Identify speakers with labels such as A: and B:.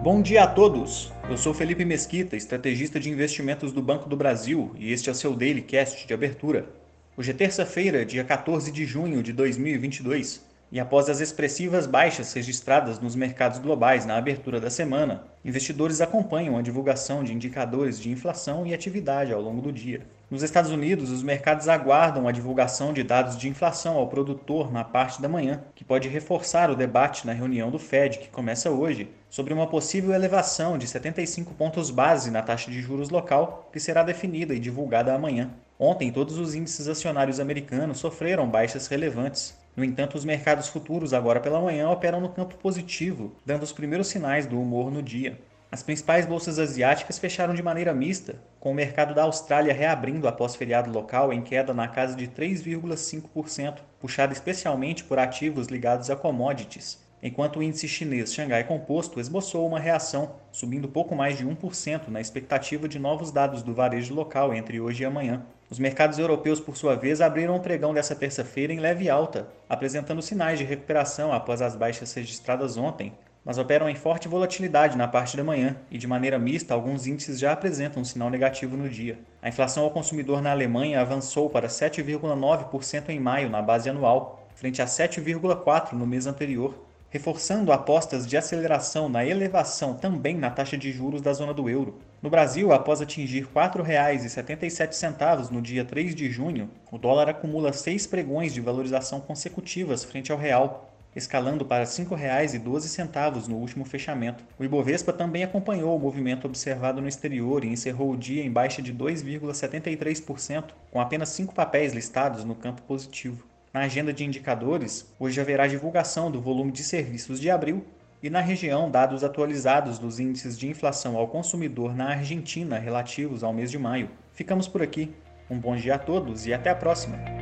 A: Bom dia a todos! Eu sou Felipe Mesquita, estrategista de investimentos do Banco do Brasil, e este é o seu Daily Cast de abertura. Hoje é terça-feira, dia 14 de junho de 2022, e após as expressivas baixas registradas nos mercados globais na abertura da semana, investidores acompanham a divulgação de indicadores de inflação e atividade ao longo do dia. Nos Estados Unidos, os mercados aguardam a divulgação de dados de inflação ao produtor na parte da manhã, que pode reforçar o debate na reunião do Fed, que começa hoje, sobre uma possível elevação de 75 pontos base na taxa de juros local, que será definida e divulgada amanhã. Ontem, todos os índices acionários americanos sofreram baixas relevantes, no entanto, os mercados futuros agora pela manhã operam no campo positivo, dando os primeiros sinais do humor no dia. As principais bolsas asiáticas fecharam de maneira mista, com o mercado da Austrália reabrindo após feriado local em queda na casa de 3,5%, puxado especialmente por ativos ligados a commodities, enquanto o índice chinês Xangai Composto esboçou uma reação, subindo pouco mais de 1% na expectativa de novos dados do varejo local entre hoje e amanhã. Os mercados europeus, por sua vez, abriram o pregão dessa terça-feira em leve alta, apresentando sinais de recuperação após as baixas registradas ontem, mas operam em forte volatilidade na parte da manhã e, de maneira mista, alguns índices já apresentam um sinal negativo no dia. A inflação ao consumidor na Alemanha avançou para 7,9% em maio na base anual, frente a 7,4% no mês anterior, reforçando apostas de aceleração na elevação também na taxa de juros da zona do euro. No Brasil, após atingir R$ 4,77 no dia 3 de junho, o dólar acumula seis pregões de valorização consecutivas frente ao real, escalando para R$ 5,12 no último fechamento. O Ibovespa também acompanhou o movimento observado no exterior e encerrou o dia em baixa de 2,73%, com apenas cinco papéis listados no campo positivo. Na agenda de indicadores, hoje haverá divulgação do volume de serviços de abril e na região dados atualizados dos índices de inflação ao consumidor na Argentina relativos ao mês de maio. Ficamos por aqui. Um bom dia a todos e até a próxima!